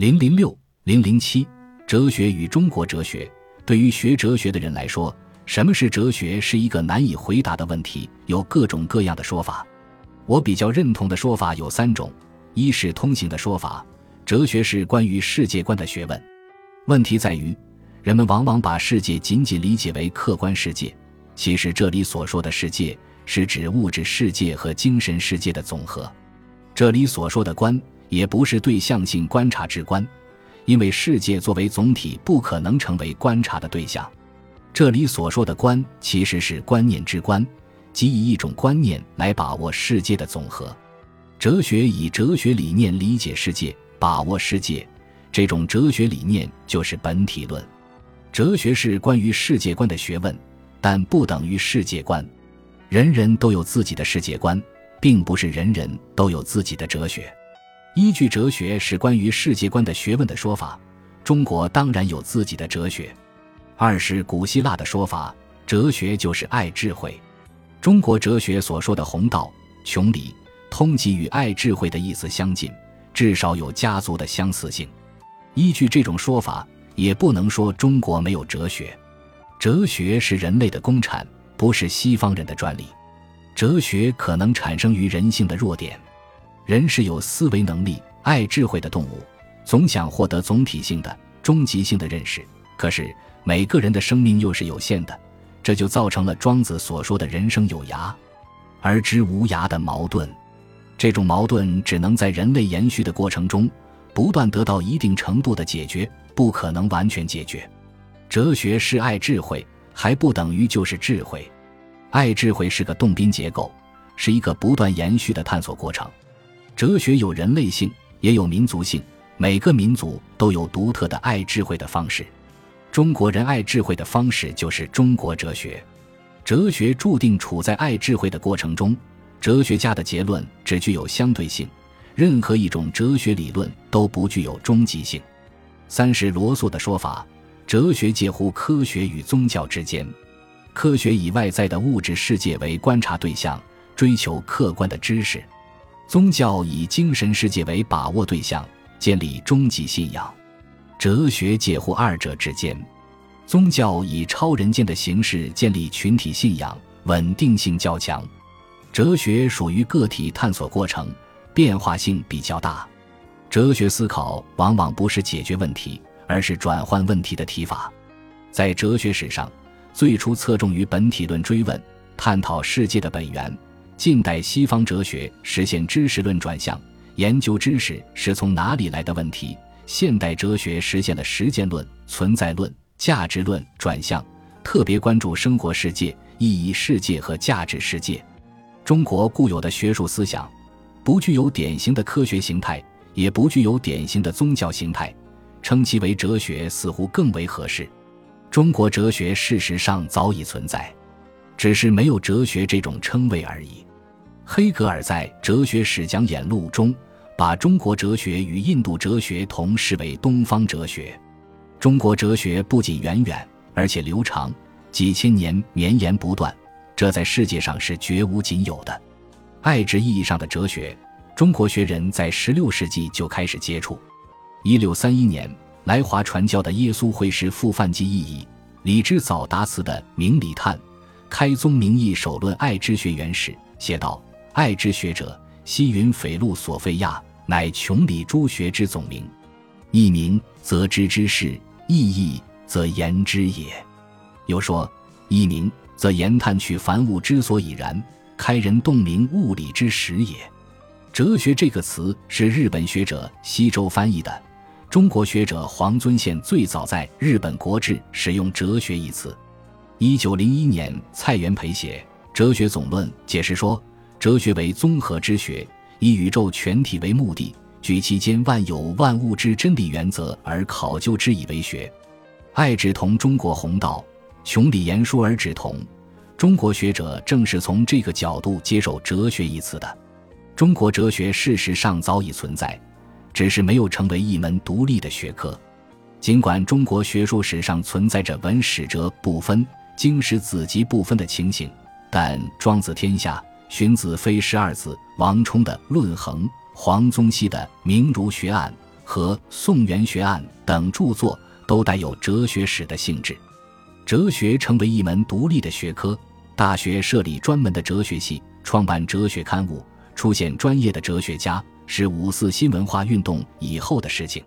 零零六零零七，哲学与中国哲学。对于学哲学的人来说，什么是哲学是一个难以回答的问题，有各种各样的说法。我比较认同的说法有三种：一是通行的说法，哲学是关于世界观的学问。问题在于，人们往往把世界仅仅理解为客观世界，其实这里所说的世界是指物质世界和精神世界的总和。这里所说的观。也不是对象性观察之观，因为世界作为总体不可能成为观察的对象。这里所说的观其实是观念之观，即以一种观念来把握世界的总和。哲学以哲学理念理解世界，把握世界，这种哲学理念就是本体论。哲学是关于世界观的学问，但不等于世界观。人人都有自己的世界观，并不是人人都有自己的哲学。依据哲学是关于世界观的学问的说法，中国当然有自己的哲学。二是古希腊的说法，哲学就是爱智慧。中国哲学所说的弘道、穷理、通缉与爱智慧的意思相近，至少有家族的相似性。依据这种说法，也不能说中国没有哲学。哲学是人类的公产，不是西方人的专利。哲学可能产生于人性的弱点。人是有思维能力、爱智慧的动物，总想获得总体性的、终极性的认识。可是每个人的生命又是有限的，这就造成了庄子所说的人生有涯而知无涯的矛盾。这种矛盾只能在人类延续的过程中不断得到一定程度的解决，不可能完全解决。哲学是爱智慧，还不等于就是智慧。爱智慧是个动宾结构，是一个不断延续的探索过程。哲学有人类性，也有民族性。每个民族都有独特的爱智慧的方式。中国人爱智慧的方式就是中国哲学。哲学注定处在爱智慧的过程中。哲学家的结论只具有相对性，任何一种哲学理论都不具有终极性。三是罗素的说法：哲学介乎科学与宗教之间。科学以外在的物质世界为观察对象，追求客观的知识。宗教以精神世界为把握对象，建立终极信仰；哲学介乎二者之间。宗教以超人间的形式建立群体信仰，稳定性较强；哲学属于个体探索过程，变化性比较大。哲学思考往往不是解决问题，而是转换问题的提法。在哲学史上，最初侧重于本体论追问，探讨世界的本源。近代西方哲学实现知识论转向，研究知识是从哪里来的问题；现代哲学实现了实践论、存在论、价值论转向，特别关注生活世界、意义世界和价值世界。中国固有的学术思想，不具有典型的科学形态，也不具有典型的宗教形态，称其为哲学似乎更为合适。中国哲学事实上早已存在，只是没有哲学这种称谓而已。黑格尔在《哲学史讲演录》中，把中国哲学与印度哲学同视为东方哲学。中国哲学不仅源远，而且流长，几千年绵延不断，这在世界上是绝无仅有的。爱之意义上的哲学，中国学人在16世纪就开始接触。1631年，来华传教的耶稣会士傅范基意义，李之藻达词的《明理探》，开宗明义首论爱之学原始，写道。爱之学者，西云斐路索菲亚，乃穷理诸学之总名。一名则知之事，意义则言之也。又说一名则言探取凡物之所以然，开人洞明物理之始也。哲学这个词是日本学者西周翻译的，中国学者黄遵宪最早在日本国志使用哲学一词。一九零一年，蔡元培写《哲学总论》，解释说。哲学为综合之学，以宇宙全体为目的，举其间万有万物之真理原则而考究之以为学。爱指同中国弘道，穷理言说而指同。中国学者正是从这个角度接受哲学一词的。中国哲学事实上早已存在，只是没有成为一门独立的学科。尽管中国学术史上存在着文史哲不分、经史子集不分的情形，但庄子天下。荀子非十二子，王充的《论衡》，黄宗羲的《明儒学案》和《宋元学案》等著作都带有哲学史的性质。哲学成为一门独立的学科，大学设立专门的哲学系，创办哲学刊物，出现专业的哲学家，是五四新文化运动以后的事情。